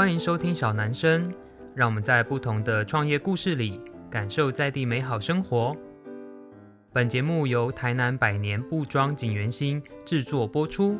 欢迎收听小男生，让我们在不同的创业故事里感受在地美好生活。本节目由台南百年布庄锦源兴制作播出。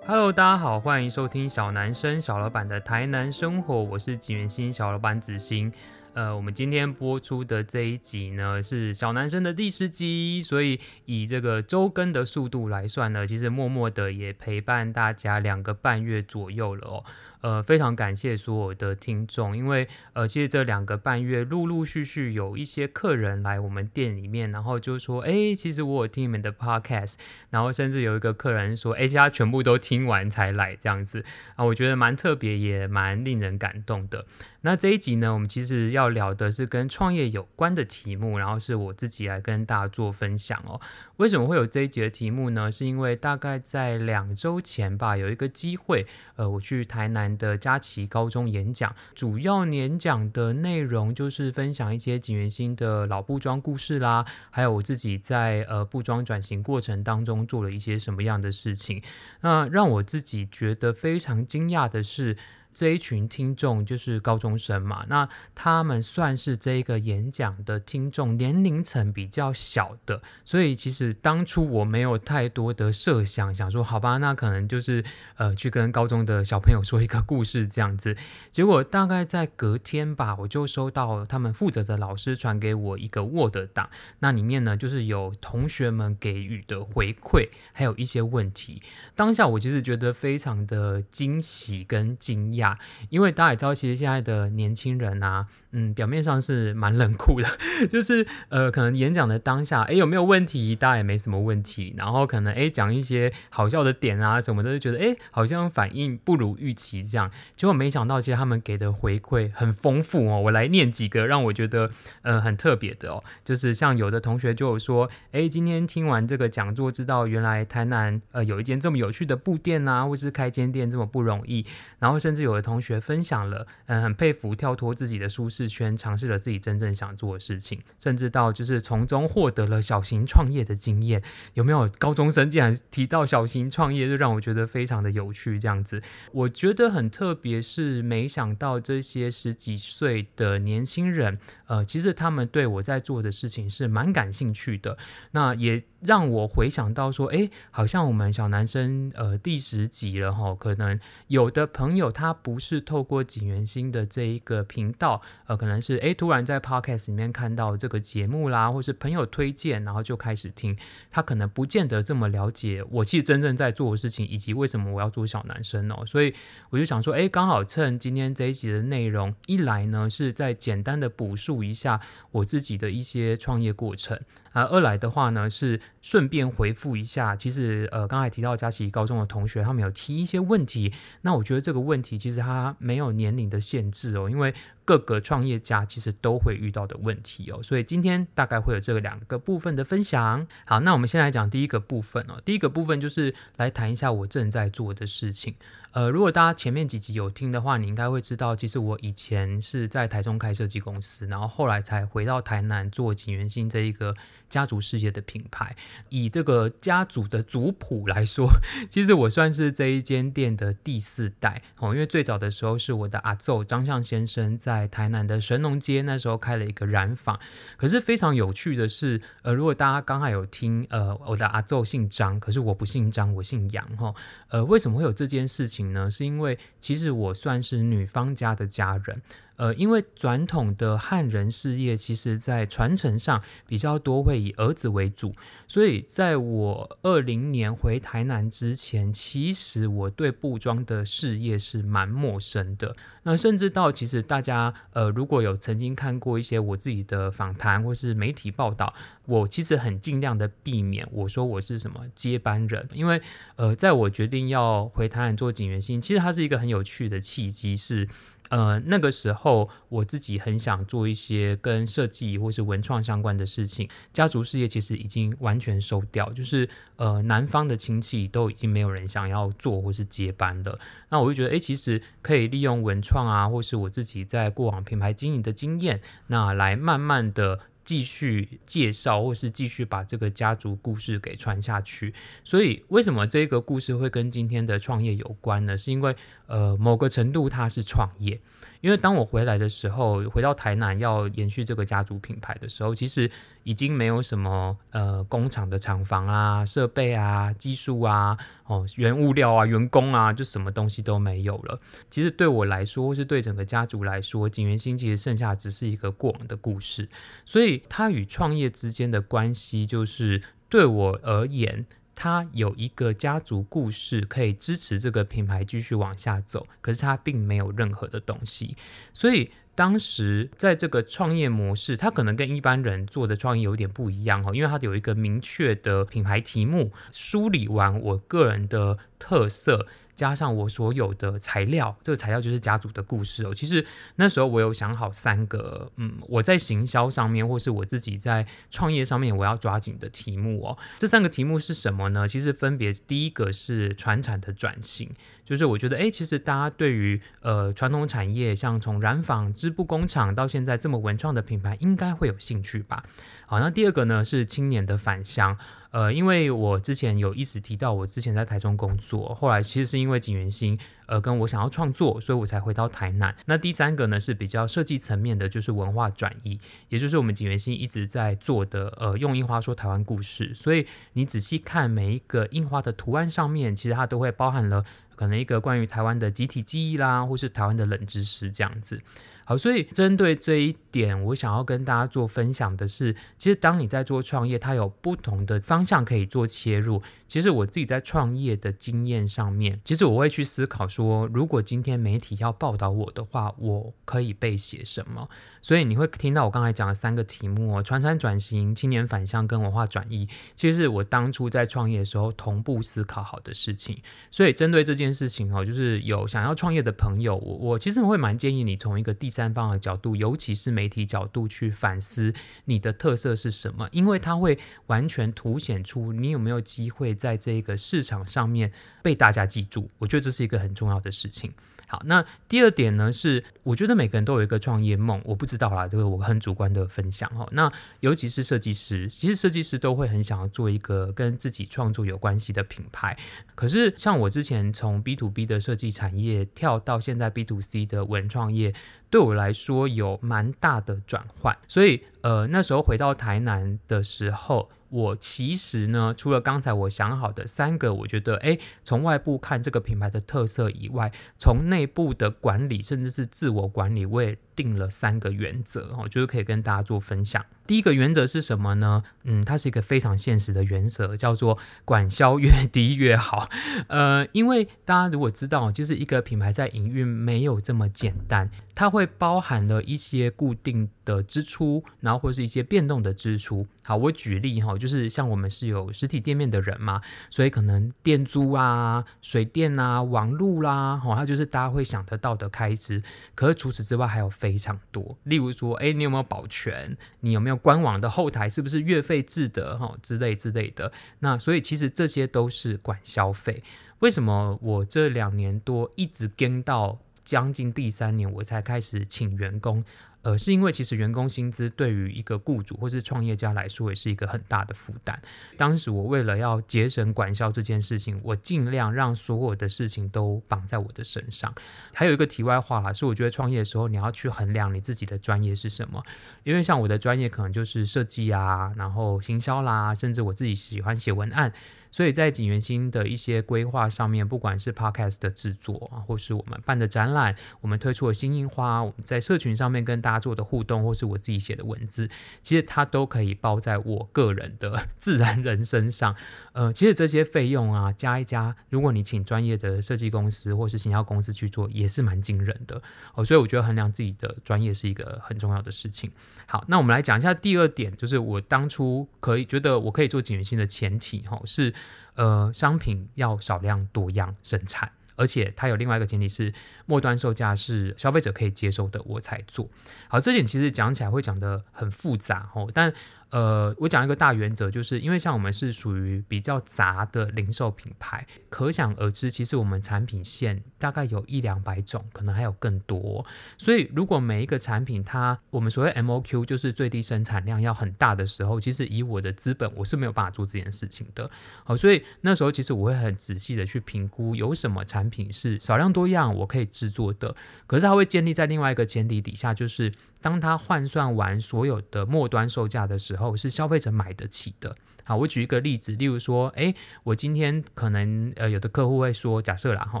Hello，大家好，欢迎收听小男生小老板的台南生活，我是锦源兴小老板子兴。呃，我们今天播出的这一集呢，是小男生的第十集，所以以这个周更的速度来算呢，其实默默的也陪伴大家两个半月左右了哦。呃，非常感谢所有的听众，因为呃，其实这两个半月陆陆续续有一些客人来我们店里面，然后就说，哎，其实我有听你们的 podcast，然后甚至有一个客人说，哎，他全部都听完才来这样子啊，我觉得蛮特别，也蛮令人感动的。那这一集呢，我们其实要聊的是跟创业有关的题目，然后是我自己来跟大家做分享哦。为什么会有这一集的题目呢？是因为大概在两周前吧，有一个机会，呃，我去台南的佳琪高中演讲，主要演讲的内容就是分享一些景元兴的老布庄故事啦，还有我自己在呃布庄转型过程当中做了一些什么样的事情。那让我自己觉得非常惊讶的是。这一群听众就是高中生嘛，那他们算是这一个演讲的听众年龄层比较小的，所以其实当初我没有太多的设想，想说好吧，那可能就是呃去跟高中的小朋友说一个故事这样子。结果大概在隔天吧，我就收到他们负责的老师传给我一个 Word 档，那里面呢就是有同学们给予的回馈，还有一些问题。当下我其实觉得非常的惊喜跟惊讶。因为大家也知道，其实现在的年轻人啊，嗯，表面上是蛮冷酷的，就是呃，可能演讲的当下，哎，有没有问题？大家也没什么问题。然后可能哎，讲一些好笑的点啊什么的，就觉得哎，好像反应不如预期这样。结果没想到，其实他们给的回馈很丰富哦。我来念几个让我觉得呃很特别的哦，就是像有的同学就有说，哎，今天听完这个讲座，知道原来台南呃有一间这么有趣的布店啊，或是开间店这么不容易。然后甚至有的同学分享了，嗯，很佩服跳脱自己的舒适圈，尝试了自己真正想做的事情，甚至到就是从中获得了小型创业的经验。有没有高中生竟然提到小型创业，就让我觉得非常的有趣。这样子，我觉得很特别，是没想到这些十几岁的年轻人，呃，其实他们对我在做的事情是蛮感兴趣的。那也让我回想到说，诶，好像我们小男生，呃，第十集了齁，可能有的朋友。他不是透过锦源兴的这一个频道，呃，可能是诶突然在 Podcast 里面看到这个节目啦，或是朋友推荐，然后就开始听。他可能不见得这么了解我其实真正在做的事情，以及为什么我要做小男生哦。所以我就想说，诶，刚好趁今天这一集的内容，一来呢是再简单的补述一下我自己的一些创业过程。啊，二来的话呢，是顺便回复一下，其实呃，刚才提到佳琪高中的同学，他们有提一些问题，那我觉得这个问题其实它没有年龄的限制哦，因为各个创业家其实都会遇到的问题哦，所以今天大概会有这个两个部分的分享。好，那我们先来讲第一个部分哦，第一个部分就是来谈一下我正在做的事情。呃，如果大家前面几集有听的话，你应该会知道，其实我以前是在台中开设计公司，然后后来才回到台南做锦源兴这一个家族事业的品牌。以这个家族的族谱来说，其实我算是这一间店的第四代哦，因为最早的时候是我的阿祖张相先生在台南的神农街那时候开了一个染坊。可是非常有趣的是，呃，如果大家刚才有听，呃，我的阿祖姓张，可是我不姓张，我姓杨哈。呃，为什么会有这件事情？呢，是因为其实我算是女方家的家人。呃，因为传统的汉人事业，其实在传承上比较多会以儿子为主，所以在我二零年回台南之前，其实我对布庄的事业是蛮陌生的。那甚至到其实大家呃，如果有曾经看过一些我自己的访谈或是媒体报道，我其实很尽量的避免我说我是什么接班人，因为呃，在我决定要回台南做锦源兴，其实它是一个很有趣的契机是。呃，那个时候我自己很想做一些跟设计或是文创相关的事情。家族事业其实已经完全收掉，就是呃，南方的亲戚都已经没有人想要做或是接班了。那我就觉得，哎，其实可以利用文创创啊，或是我自己在过往品牌经营的经验，那来慢慢的。继续介绍，或是继续把这个家族故事给传下去。所以，为什么这个故事会跟今天的创业有关呢？是因为，呃，某个程度它是创业。因为当我回来的时候，回到台南要延续这个家族品牌的时候，其实已经没有什么呃工厂的厂房啊、设备啊、技术啊、哦原物料啊、员工啊，就什么东西都没有了。其实对我来说，或是对整个家族来说，景元兴其实剩下只是一个过往的故事。所以它与创业之间的关系，就是对我而言。它有一个家族故事可以支持这个品牌继续往下走，可是它并没有任何的东西，所以当时在这个创业模式，它可能跟一般人做的创业有点不一样哈，因为它有一个明确的品牌题目，梳理完我个人的特色。加上我所有的材料，这个材料就是家族的故事哦。其实那时候我有想好三个，嗯，我在行销上面，或是我自己在创业上面，我要抓紧的题目哦。这三个题目是什么呢？其实分别第一个是传产的转型，就是我觉得，哎，其实大家对于呃传统产业，像从染坊织布工厂到现在这么文创的品牌，应该会有兴趣吧。好，那第二个呢是青年的返乡。呃，因为我之前有一直提到，我之前在台中工作，后来其实是因为景元兴，呃，跟我想要创作，所以我才回到台南。那第三个呢是比较设计层面的，就是文化转移，也就是我们景元兴一直在做的，呃，用印花说台湾故事。所以你仔细看每一个印花的图案上面，其实它都会包含了可能一个关于台湾的集体记忆啦，或是台湾的冷知识这样子。好，所以针对这一点，我想要跟大家做分享的是，其实当你在做创业，它有不同的方向可以做切入。其实我自己在创业的经验上面，其实我会去思考说，如果今天媒体要报道我的话，我可以被写什么？所以你会听到我刚才讲的三个题目哦，传产转型、青年返乡跟文化转移，其实我当初在创业的时候同步思考好的事情。所以针对这件事情哦，就是有想要创业的朋友，我我其实会蛮建议你从一个第三方的角度，尤其是媒体角度去反思你的特色是什么，因为它会完全凸显出你有没有机会在这个市场上面被大家记住。我觉得这是一个很重要的事情。好，那第二点呢是，我觉得每个人都有一个创业梦，我不知道啦，这个我很主观的分享哈。那尤其是设计师，其实设计师都会很想要做一个跟自己创作有关系的品牌。可是像我之前从 B to B 的设计产业跳到现在 B to C 的文创业，对我来说有蛮大的转换。所以呃，那时候回到台南的时候。我其实呢，除了刚才我想好的三个，我觉得，诶，从外部看这个品牌的特色以外，从内部的管理，甚至是自我管理，我也定了三个原则，哦，就是可以跟大家做分享。第一个原则是什么呢？嗯，它是一个非常现实的原则，叫做管销越低越好。呃，因为大家如果知道，就是一个品牌在营运没有这么简单，它会包含了一些固定的支出，然后或是一些变动的支出。好，我举例哈，就是像我们是有实体店面的人嘛，所以可能店租啊、水电啊、网路啦，哦，它就是大家会想得到的开支。可是除此之外还有非常多，例如说，哎，你有没有保全？你有没有官网的后台是不是月费制的？哈，之类之类的。那所以其实这些都是管消费。为什么我这两年多一直跟到将近第三年，我才开始请员工？呃，是因为其实员工薪资对于一个雇主或是创业家来说也是一个很大的负担。当时我为了要节省管销这件事情，我尽量让所有的事情都绑在我的身上。还有一个题外话啦，是我觉得创业的时候你要去衡量你自己的专业是什么，因为像我的专业可能就是设计啊，然后行销啦，甚至我自己喜欢写文案。所以在景元星的一些规划上面，不管是 Podcast 的制作啊，或是我们办的展览，我们推出的新樱花，我们在社群上面跟大家做的互动，或是我自己写的文字，其实它都可以包在我个人的 自然人身上。呃，其实这些费用啊，加一加，如果你请专业的设计公司或是行销公司去做，也是蛮惊人的哦。所以我觉得衡量自己的专业是一个很重要的事情。好，那我们来讲一下第二点，就是我当初可以觉得我可以做锦源兴的前提，哈，是。呃，商品要少量多样生产，而且它有另外一个前提是，末端售价是消费者可以接受的，我才做。好，这点其实讲起来会讲得很复杂哦，但。呃，我讲一个大原则，就是因为像我们是属于比较杂的零售品牌，可想而知，其实我们产品线大概有一两百种，可能还有更多。所以，如果每一个产品它我们所谓 MOQ 就是最低生产量要很大的时候，其实以我的资本，我是没有办法做这件事情的。好，所以那时候其实我会很仔细的去评估有什么产品是少量多样我可以制作的，可是它会建立在另外一个前提底下，就是。当他换算完所有的末端售价的时候，是消费者买得起的。好，我举一个例子，例如说，哎，我今天可能呃有的客户会说，假设啦哈，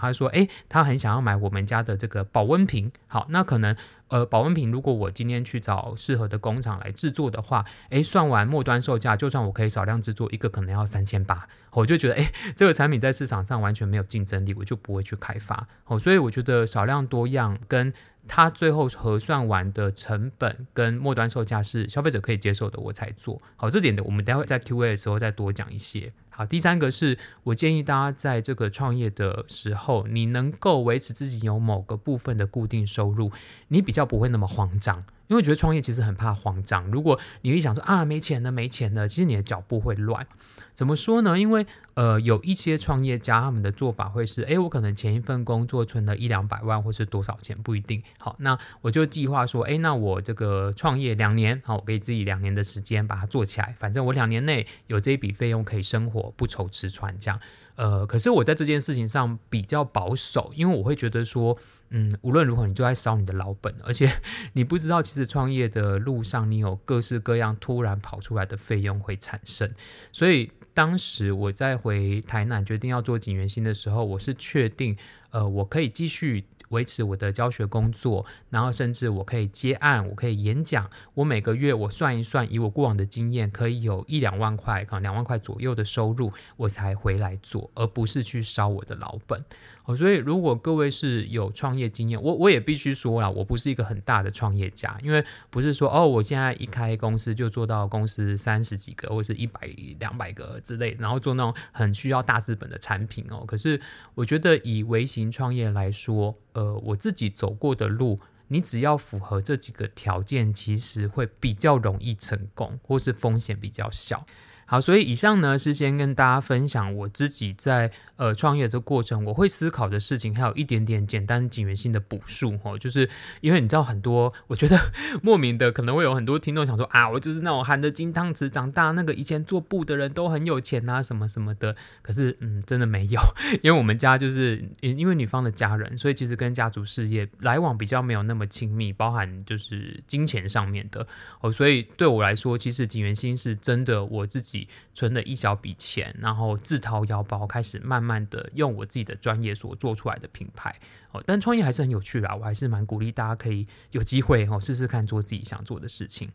他说，哎，他很想要买我们家的这个保温瓶。好，那可能呃保温瓶如果我今天去找适合的工厂来制作的话，诶，算完末端售价，就算我可以少量制作一个，可能要三千八，我就觉得，诶，这个产品在市场上完全没有竞争力，我就不会去开发。哦，所以我觉得少量多样跟它最后核算完的成本跟末端售价是消费者可以接受的，我才做好这点的。我们待会在 Q&A 的时候再多讲一些。好，第三个是我建议大家在这个创业的时候，你能够维持自己有某个部分的固定收入，你比较不会那么慌张。因为觉得创业其实很怕慌张，如果你一想说啊没钱了没钱了，其实你的脚步会乱。怎么说呢？因为呃，有一些创业家他们的做法会是，诶，我可能前一份工作存了一两百万，或是多少钱不一定。好，那我就计划说，诶，那我这个创业两年，好，我给自己两年的时间把它做起来，反正我两年内有这一笔费用可以生活，不愁吃穿这样。呃，可是我在这件事情上比较保守，因为我会觉得说，嗯，无论如何你就在烧你的老本，而且 你不知道其实创业的路上你有各式各样突然跑出来的费用会产生，所以。当时我在回台南决定要做锦源兴的时候，我是确定，呃，我可以继续维持我的教学工作，然后甚至我可以接案，我可以演讲，我每个月我算一算，以我过往的经验，可以有一两万块，可能两万块左右的收入，我才回来做，而不是去烧我的老本。哦，所以如果各位是有创业经验，我我也必须说了，我不是一个很大的创业家，因为不是说哦，我现在一开公司就做到公司三十几个或是一百两百个之类，然后做那种很需要大资本的产品哦。可是我觉得以微型创业来说，呃，我自己走过的路，你只要符合这几个条件，其实会比较容易成功，或是风险比较小。好，所以以上呢是先跟大家分享我自己在呃创业的过程，我会思考的事情，还有一点点简单锦源兴的补述哦，就是因为你知道很多，我觉得 莫名的可能会有很多听众想说啊，我就是那种含着金汤匙长大，那个以前做布的人都很有钱啊，什么什么的。可是嗯，真的没有，因为我们家就是因为女方的家人，所以其实跟家族事业来往比较没有那么亲密，包含就是金钱上面的哦，所以对我来说，其实锦源兴是真的我自己。存了一小笔钱，然后自掏腰包开始慢慢慢的用我自己的专业所做出来的品牌哦，但创业还是很有趣啦，我还是蛮鼓励大家可以有机会哦试试看做自己想做的事情。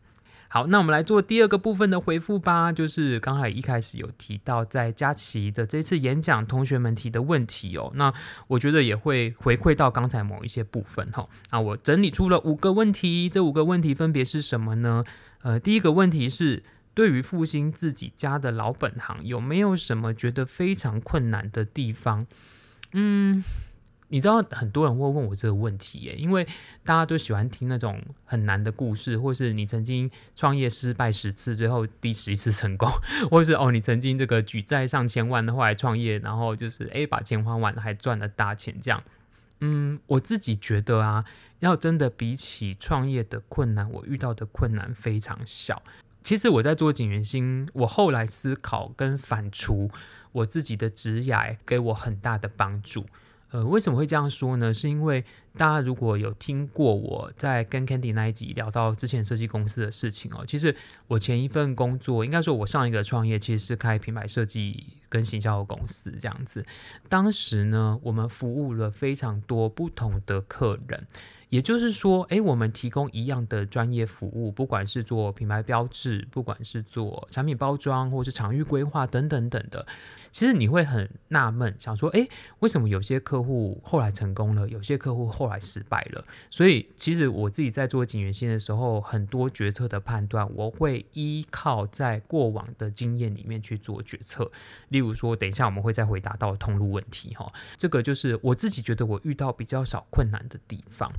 好，那我们来做第二个部分的回复吧，就是刚才一开始有提到在佳琪的这次演讲，同学们提的问题哦，那我觉得也会回馈到刚才某一些部分哈。那我整理出了五个问题，这五个问题分别是什么呢？呃，第一个问题是。对于复兴自己家的老本行，有没有什么觉得非常困难的地方？嗯，你知道很多人会问我这个问题耶，因为大家都喜欢听那种很难的故事，或是你曾经创业失败十次，最后第十一次成功，或是哦你曾经这个举债上千万的后来创业，然后就是诶把钱还完还赚了大钱这样。嗯，我自己觉得啊，要真的比起创业的困难，我遇到的困难非常小。其实我在做景元星，我后来思考跟反刍我自己的职涯，给我很大的帮助。呃，为什么会这样说呢？是因为大家如果有听过我在跟 Candy 那一集聊到之前设计公司的事情哦，其实我前一份工作，应该说我上一个创业其实是开品牌设计跟行销的公司这样子。当时呢，我们服务了非常多不同的客人。也就是说，诶，我们提供一样的专业服务，不管是做品牌标志，不管是做产品包装，或是场域规划等等等的。其实你会很纳闷，想说，诶，为什么有些客户后来成功了，有些客户后来失败了？所以，其实我自己在做景源兴的时候，很多决策的判断，我会依靠在过往的经验里面去做决策。例如说，等一下我们会再回答到通路问题，哈，这个就是我自己觉得我遇到比较少困难的地方。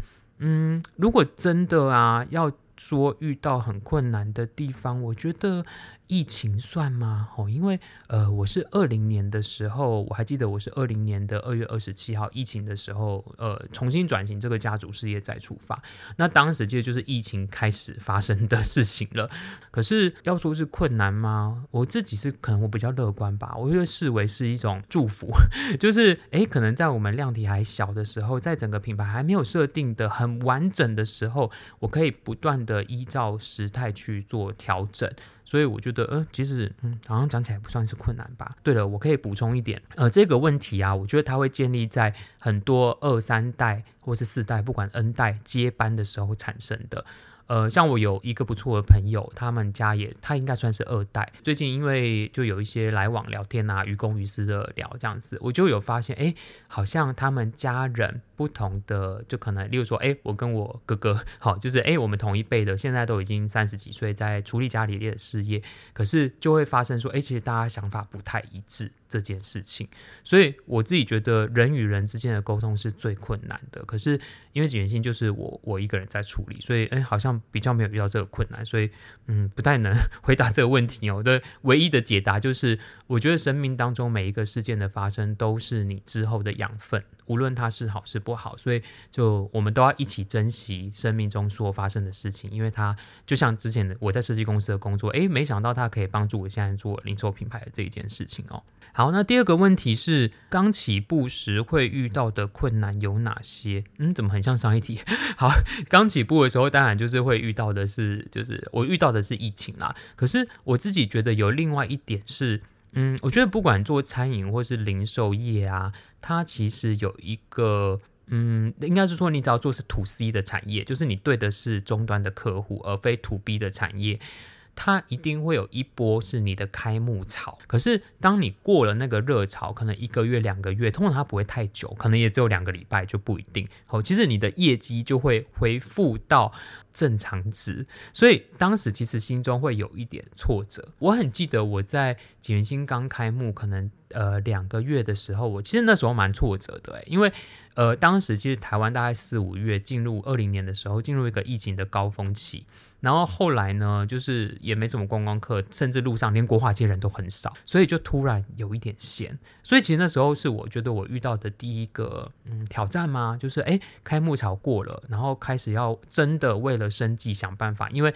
嗯，如果真的啊，要说遇到很困难的地方，我觉得。疫情算吗？哦，因为呃，我是二零年的时候，我还记得我是二零年的二月二十七号疫情的时候，呃，重新转型这个家族事业再出发。那当时其实就是疫情开始发生的事情了。可是要说是困难吗？我自己是可能我比较乐观吧，我会视为是一种祝福。就是诶，可能在我们量体还小的时候，在整个品牌还没有设定的很完整的时候，我可以不断的依照时态去做调整。所以我觉得，呃，其实，嗯，好像讲起来不算是困难吧。对了，我可以补充一点，呃，这个问题啊，我觉得它会建立在很多二三代或是四代，不管 N 代接班的时候产生的。呃，像我有一个不错的朋友，他们家也，他应该算是二代。最近因为就有一些来往聊天啊，于公于私的聊这样子，我就有发现，哎，好像他们家人不同的，就可能，例如说，哎，我跟我哥哥，好，就是哎，我们同一辈的，现在都已经三十几岁，在处理家里的事业，可是就会发生说，哎，其实大家想法不太一致这件事情。所以我自己觉得，人与人之间的沟通是最困难的。可是因为锦源兴就是我我一个人在处理，所以哎，好像。比较没有遇到这个困难，所以嗯，不太能回答这个问题哦。的唯一的解答就是，我觉得生命当中每一个事件的发生都是你之后的养分，无论它是好是不不好，所以就我们都要一起珍惜生命中所发生的事情，因为它就像之前的我在设计公司的工作，诶，没想到它可以帮助我现在做零售品牌的这一件事情哦。好，那第二个问题是刚起步时会遇到的困难有哪些？嗯，怎么很像上一题？好，刚起步的时候当然就是会遇到的是，就是我遇到的是疫情啦。可是我自己觉得有另外一点是，嗯，我觉得不管做餐饮或是零售业啊，它其实有一个，嗯，应该是说你只要做是 to C 的产业，就是你对的是终端的客户，而非 to B 的产业。它一定会有一波是你的开幕潮，可是当你过了那个热潮，可能一个月、两个月，通常它不会太久，可能也只有两个礼拜就不一定。好，其实你的业绩就会恢复到正常值，所以当时其实心中会有一点挫折。我很记得我在锦源兴刚开幕，可能呃两个月的时候，我其实那时候蛮挫折的，因为。呃，当时其实台湾大概四五月进入二零年的时候，进入一个疫情的高峰期，然后后来呢，就是也没什么观光客，甚至路上连国华街人都很少，所以就突然有一点闲。所以其实那时候是我觉得我遇到的第一个嗯挑战吗？就是诶，开幕潮过了，然后开始要真的为了生计想办法，因为。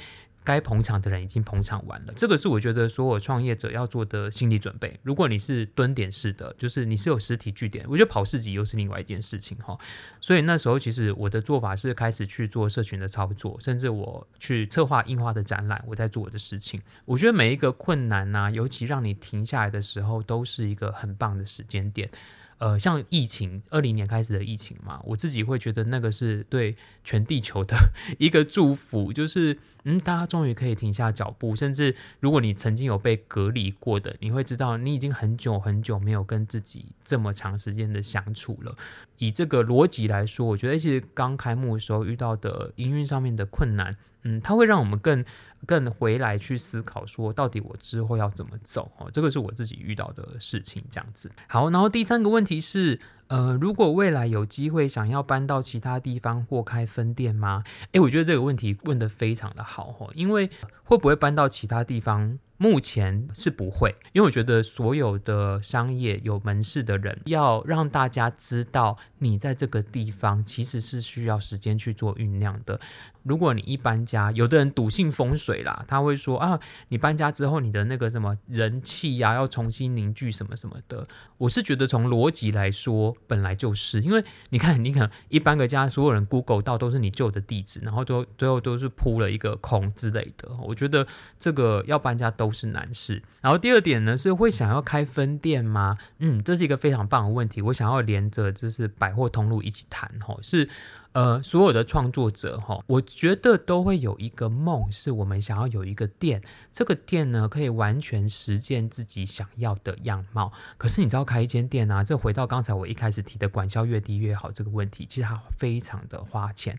该捧场的人已经捧场完了，这个是我觉得所有创业者要做的心理准备。如果你是蹲点式的，就是你是有实体据点，我觉得跑市集又是另外一件事情哈。所以那时候其实我的做法是开始去做社群的操作，甚至我去策划印花的展览，我在做我的事情。我觉得每一个困难呐、尤其让你停下来的时候，都是一个很棒的时间点。呃，像疫情，二零年开始的疫情嘛，我自己会觉得那个是对全地球的 一个祝福，就是嗯，大家终于可以停下脚步，甚至如果你曾经有被隔离过的，你会知道你已经很久很久没有跟自己这么长时间的相处了。以这个逻辑来说，我觉得其实刚开幕的时候遇到的营运上面的困难，嗯，它会让我们更。更回来去思考说，到底我之后要怎么走？哦，这个是我自己遇到的事情，这样子。好，然后第三个问题是，呃，如果未来有机会想要搬到其他地方或开分店吗？诶，我觉得这个问题问得非常的好哦，因为会不会搬到其他地方？目前是不会，因为我觉得所有的商业有门市的人，要让大家知道你在这个地方，其实是需要时间去做酝酿的。如果你一搬家，有的人笃信风水啦，他会说啊，你搬家之后，你的那个什么人气呀，要重新凝聚什么什么的。我是觉得从逻辑来说，本来就是，因为你看，你可能一搬个家，所有人 Google 到都是你旧的地址，然后最后最后都是铺了一个空之类的。我觉得这个要搬家都。是难事。然后第二点呢，是会想要开分店吗？嗯，这是一个非常棒的问题。我想要连着就是百货通路一起谈，吼，是。呃，所有的创作者哈，我觉得都会有一个梦，是我们想要有一个店，这个店呢可以完全实现自己想要的样貌。可是你知道开一间店啊，这回到刚才我一开始提的管销越低越好这个问题，其实它非常的花钱。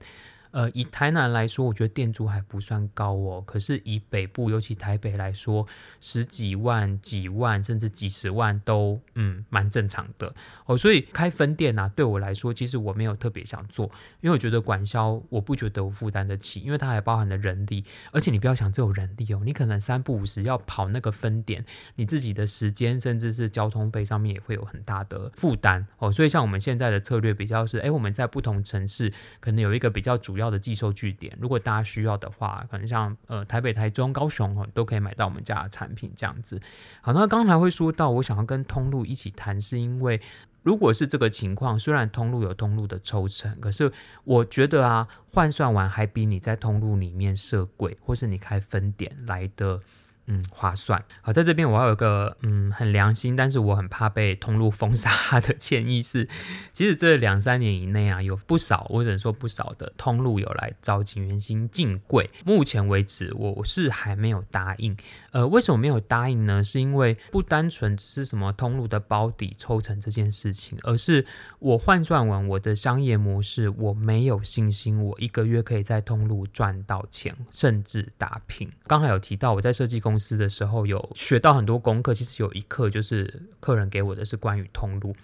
呃，以台南来说，我觉得店租还不算高哦。可是以北部，尤其台北来说，十几万、几万，甚至几十万都嗯蛮正常的哦。所以开分店啊，对我来说，其实我没有特别想做，因为我觉得管销我不觉得我负担得起，因为它还包含了人力，而且你不要想只有人力哦，你可能三不五时要跑那个分店，你自己的时间甚至是交通费上面也会有很大的负担哦。所以像我们现在的策略比较是，哎，我们在不同城市可能有一个比较主要的寄售据点，如果大家需要的话，可能像呃台北、台中、高雄哦，都可以买到我们家的产品这样子。好，那刚才会说到我想要跟通路一起谈，是因为如果是这个情况，虽然通路有通路的抽成，可是我觉得啊，换算完还比你在通路里面设柜或是你开分点来的。嗯，划算。好，在这边我还有个嗯很良心，但是我很怕被通路封杀的 建议是，其实这两三年以内啊，有不少，我只能说不少的通路有来招景元星进柜。目前为止，我是还没有答应。呃，为什么没有答应呢？是因为不单纯只是什么通路的包底抽成这件事情，而是我换算完我的商业模式，我没有信心，我一个月可以在通路赚到钱，甚至打平。刚才有提到我在设计公司的时候有学到很多功课，其实有一课就是客人给我的是关于通路。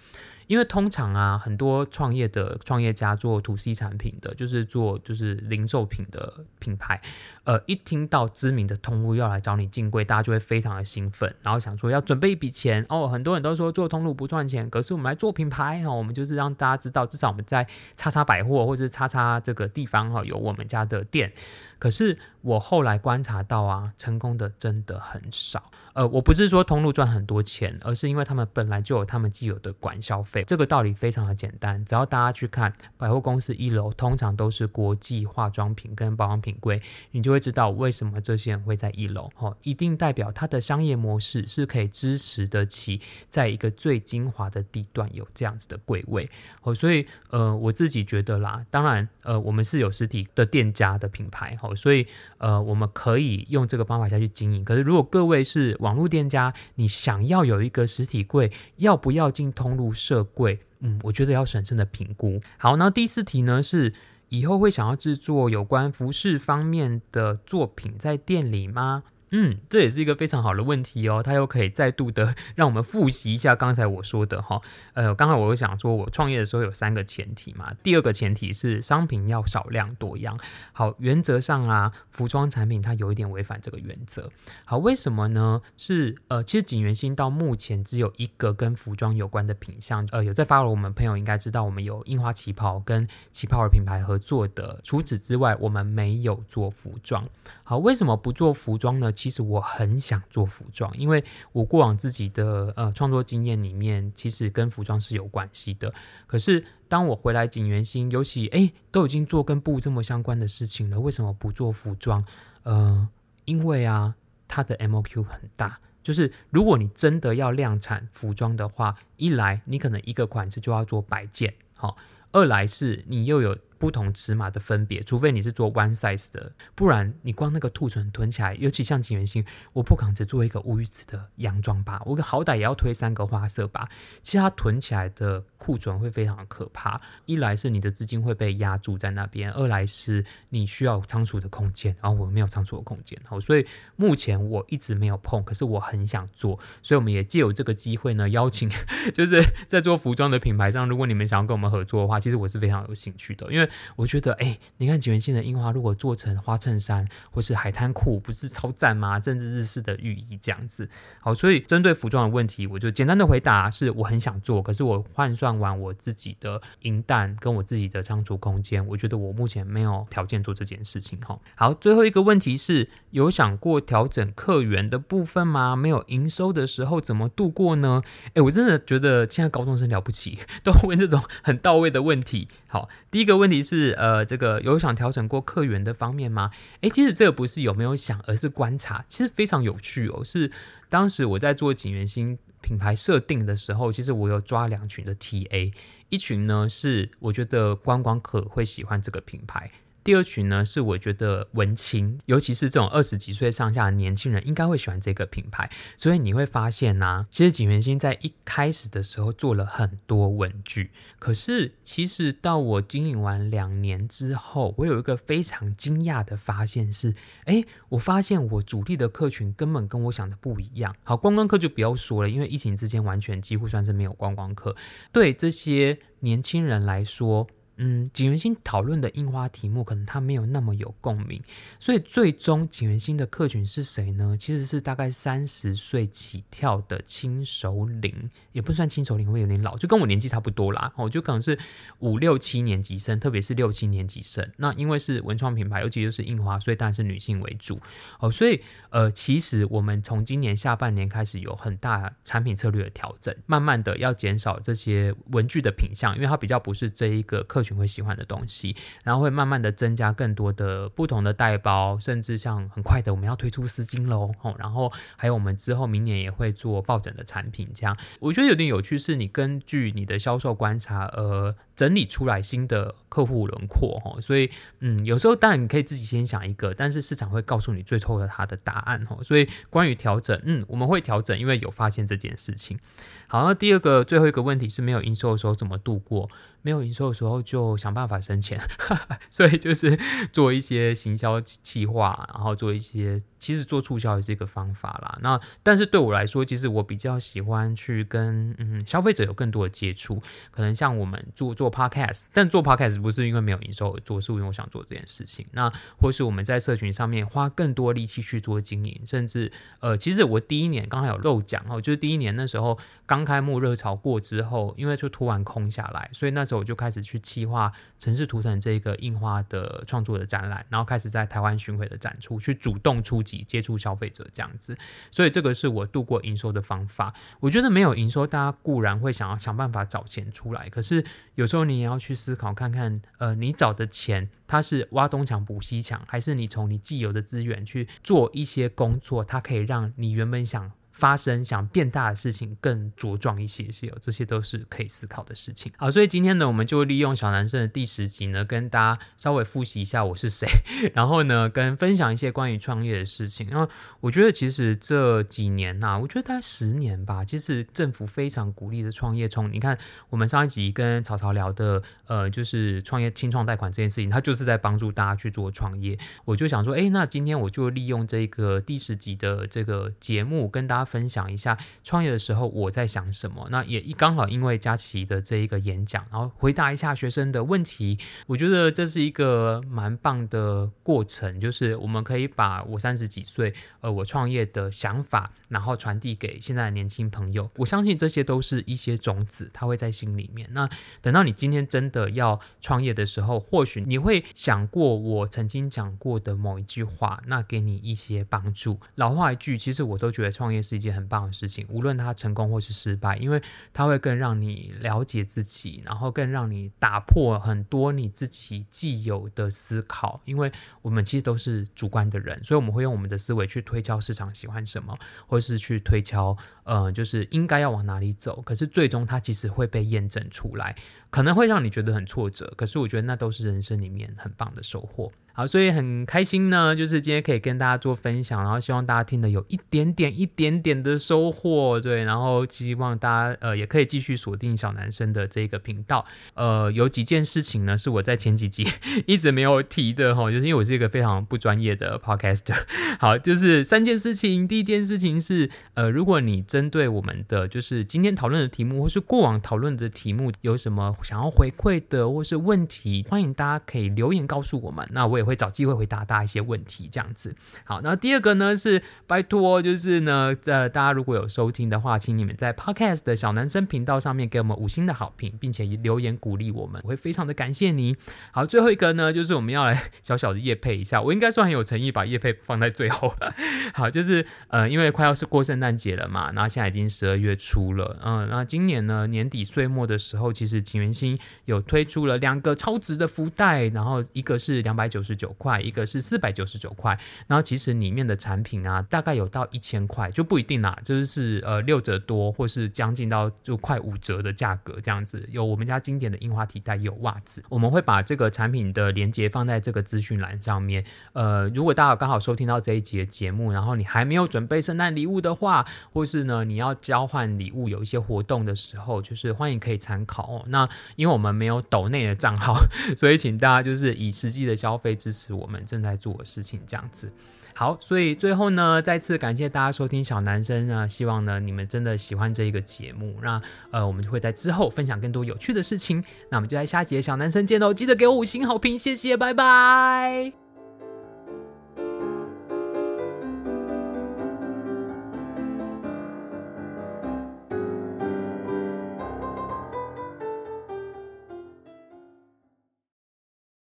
因为通常啊，很多创业的创业家做 to C 产品的，就是做就是零售品的品牌，呃，一听到知名的通路要来找你进柜，大家就会非常的兴奋，然后想说要准备一笔钱哦。很多人都说做通路不赚钱，可是我们来做品牌哈，我们就是让大家知道，至少我们在叉叉百货或者叉叉这个地方哈有我们家的店。可是我后来观察到啊，成功的真的很少。呃，我不是说通路赚很多钱，而是因为他们本来就有他们既有的管销费。这个道理非常的简单，只要大家去看百货公司一楼，通常都是国际化妆品跟保养品柜，你就会知道为什么这些人会在一楼。哦，一定代表他的商业模式是可以支持得起，在一个最精华的地段有这样子的柜位。哦，所以呃，我自己觉得啦，当然呃，我们是有实体的店家的品牌。哦，所以呃，我们可以用这个方法下去经营。可是如果各位是网络店家，你想要有一个实体柜，要不要进通路设柜？嗯，我觉得要审慎的评估。好，那第四题呢是以后会想要制作有关服饰方面的作品在店里吗？嗯，这也是一个非常好的问题哦，它又可以再度的 让我们复习一下刚才我说的哈。呃，刚才我有想说，我创业的时候有三个前提嘛。第二个前提是商品要少量多样。好，原则上啊，服装产品它有一点违反这个原则。好，为什么呢？是呃，其实锦源星到目前只有一个跟服装有关的品项。呃，有在发了我们朋友应该知道，我们有樱花旗袍跟旗袍的品牌合作的。除此之外，我们没有做服装。好，为什么不做服装呢？其实我很想做服装，因为我过往自己的呃创作经验里面，其实跟服装是有关系的。可是当我回来锦源兴，尤其诶都已经做跟布这么相关的事情了，为什么不做服装？呃，因为啊，它的 MOQ 很大，就是如果你真的要量产服装的话，一来你可能一个款式就要做百件，好、哦；二来是你又有。不同尺码的分别，除非你是做 one size 的，不然你光那个库存囤起来，尤其像景元星，我不可能只做一个乌鱼子的洋装吧，我好歹也要推三个花色吧，其实它囤起来的库存会非常的可怕。一来是你的资金会被压住在那边，二来是你需要仓储的空间，然后我没有仓储的空间，好，所以目前我一直没有碰，可是我很想做，所以我们也借由这个机会呢，邀请 就是在做服装的品牌上，如果你们想要跟我们合作的话，其实我是非常有兴趣的，因为。我觉得，哎、你看锦源兴的樱花，如果做成花衬衫或是海滩裤，不是超赞吗？甚至日式的浴衣这样子。好，所以针对服装的问题，我就简单的回答是我很想做，可是我换算完我自己的银弹跟我自己的仓储空间，我觉得我目前没有条件做这件事情。哈，好，最后一个问题是有想过调整客源的部分吗？没有营收的时候怎么度过呢？哎、我真的觉得现在高中生了不起，都问这种很到位的问题。好，第一个问题是，呃，这个有想调整过客源的方面吗？诶，其实这个不是有没有想，而是观察，其实非常有趣哦。是当时我在做景源兴品牌设定的时候，其实我有抓两群的 TA，一群呢是我觉得观光客会喜欢这个品牌。第二群呢，是我觉得文青，尤其是这种二十几岁上下的年轻人，应该会喜欢这个品牌。所以你会发现呢、其实锦源星在一开始的时候做了很多文具，可是其实到我经营完两年之后，我有一个非常惊讶的发现是，哎，我发现我主力的客群根本跟我想的不一样。好，观光客就不要说了，因为疫情之间完全几乎算是没有观光客。对这些年轻人来说。嗯，景元星讨论的印花题目，可能他没有那么有共鸣，所以最终景元星的客群是谁呢？其实是大概三十岁起跳的轻熟龄，也不算轻熟龄，会有点老，就跟我年纪差不多啦。哦，就可能是五六七年级生，特别是六七年级生。那因为是文创品牌，尤其就是印花，所以当然是女性为主。哦，所以呃，其实我们从今年下半年开始有很大产品策略的调整，慢慢的要减少这些文具的品项，因为它比较不是这一个客。群会喜欢的东西，然后会慢慢的增加更多的不同的带包，甚至像很快的我们要推出丝巾喽，哦，然后还有我们之后明年也会做抱枕的产品，这样我觉得有点有趣，是你根据你的销售观察而整理出来新的客户轮廓，哈，所以嗯，有时候当然你可以自己先想一个，但是市场会告诉你最后的它的答案，哈，所以关于调整，嗯，我们会调整，因为有发现这件事情。好，那第二个最后一个问题是没有营收的时候怎么度过？没有营收的时候就想办法生钱，所以就是做一些行销企划，然后做一些，其实做促销也是一个方法啦。那但是对我来说，其实我比较喜欢去跟嗯消费者有更多的接触，可能像我们做做 podcast，但做 podcast 不是因为没有营收而做，是因为我想做这件事情。那或是我们在社群上面花更多力气去做经营，甚至呃，其实我第一年刚好有漏讲哦，就是第一年那时候刚开幕热潮过之后，因为就突然空下来，所以那时候。我就开始去企划城市图腾这个印花的创作的展览，然后开始在台湾巡回的展出，去主动出击接触消费者这样子，所以这个是我度过营收的方法。我觉得没有营收，大家固然会想要想办法找钱出来，可是有时候你也要去思考看看，呃，你找的钱它是挖东墙补西墙，还是你从你既有的资源去做一些工作，它可以让你原本想。发生想变大的事情更茁壮一些，是有这些都是可以思考的事情。好，所以今天呢，我们就利用小男生的第十集呢，跟大家稍微复习一下我是谁，然后呢，跟分享一些关于创业的事情。然后我觉得其实这几年呐、我觉得大概十年吧，其实政府非常鼓励的创业。从你看我们上一集跟曹操聊的，呃，就是创业青创贷款这件事情，他就是在帮助大家去做创业。我就想说，哎，那今天我就利用这个第十集的这个节目跟大家。分享一下创业的时候我在想什么，那也一刚好因为佳琪的这一个演讲，然后回答一下学生的问题，我觉得这是一个蛮棒的过程，就是我们可以把我三十几岁呃我创业的想法，然后传递给现在的年轻朋友，我相信这些都是一些种子，它会在心里面。那等到你今天真的要创业的时候，或许你会想过我曾经讲过的某一句话，那给你一些帮助。老话一句，其实我都觉得创业是。一件很棒的事情，无论它成功或是失败，因为它会更让你了解自己，然后更让你打破很多你自己既有的思考。因为我们其实都是主观的人，所以我们会用我们的思维去推敲市场喜欢什么，或是去推敲，呃，就是应该要往哪里走。可是最终它其实会被验证出来，可能会让你觉得很挫折，可是我觉得那都是人生里面很棒的收获。好，所以很开心呢，就是今天可以跟大家做分享，然后希望大家听得有一点点、一点点的收获，对，然后希望大家呃也可以继续锁定小男生的这个频道。呃，有几件事情呢是我在前几集 一直没有提的哈，就是因为我是一个非常不专业的 podcaster。好，就是三件事情，第一件事情是呃，如果你针对我们的就是今天讨论的题目，或是过往讨论的题目有什么想要回馈的或是问题，欢迎大家可以留言告诉我们，那我也。会找机会回答大家一些问题，这样子。好，那第二个呢是拜托，就是呢，呃，大家如果有收听的话，请你们在 Podcast 的小男生频道上面给我们五星的好评，并且留言鼓励我们，我会非常的感谢你。好，最后一个呢，就是我们要来小小的业配一下，我应该算很有诚意，把业配放在最后了。好，就是呃，因为快要是过圣诞节了嘛，然后现在已经十二月初了，嗯，那今年呢年底岁末的时候，其实锦源兴有推出了两个超值的福袋，然后一个是两百九十。九块，一个是四百九十九块。然后其实里面的产品啊，大概有到一千块，就不一定啦，就是呃六折多，或是将近到就快五折的价格这样子。有我们家经典的印花提袋，有袜子，我们会把这个产品的链接放在这个资讯栏上面。呃，如果大家刚好收听到这一集的节目，然后你还没有准备圣诞礼物的话，或是呢你要交换礼物有一些活动的时候，就是欢迎可以参考哦。那因为我们没有抖内的账号，所以请大家就是以实际的消费支持我们正在做的事情，这样子。好，所以最后呢，再次感谢大家收听小男生啊，希望呢你们真的喜欢这一个节目。那呃，我们就会在之后分享更多有趣的事情。那我们就在下集小男生见喽，记得给我五星好评，谢谢，拜拜。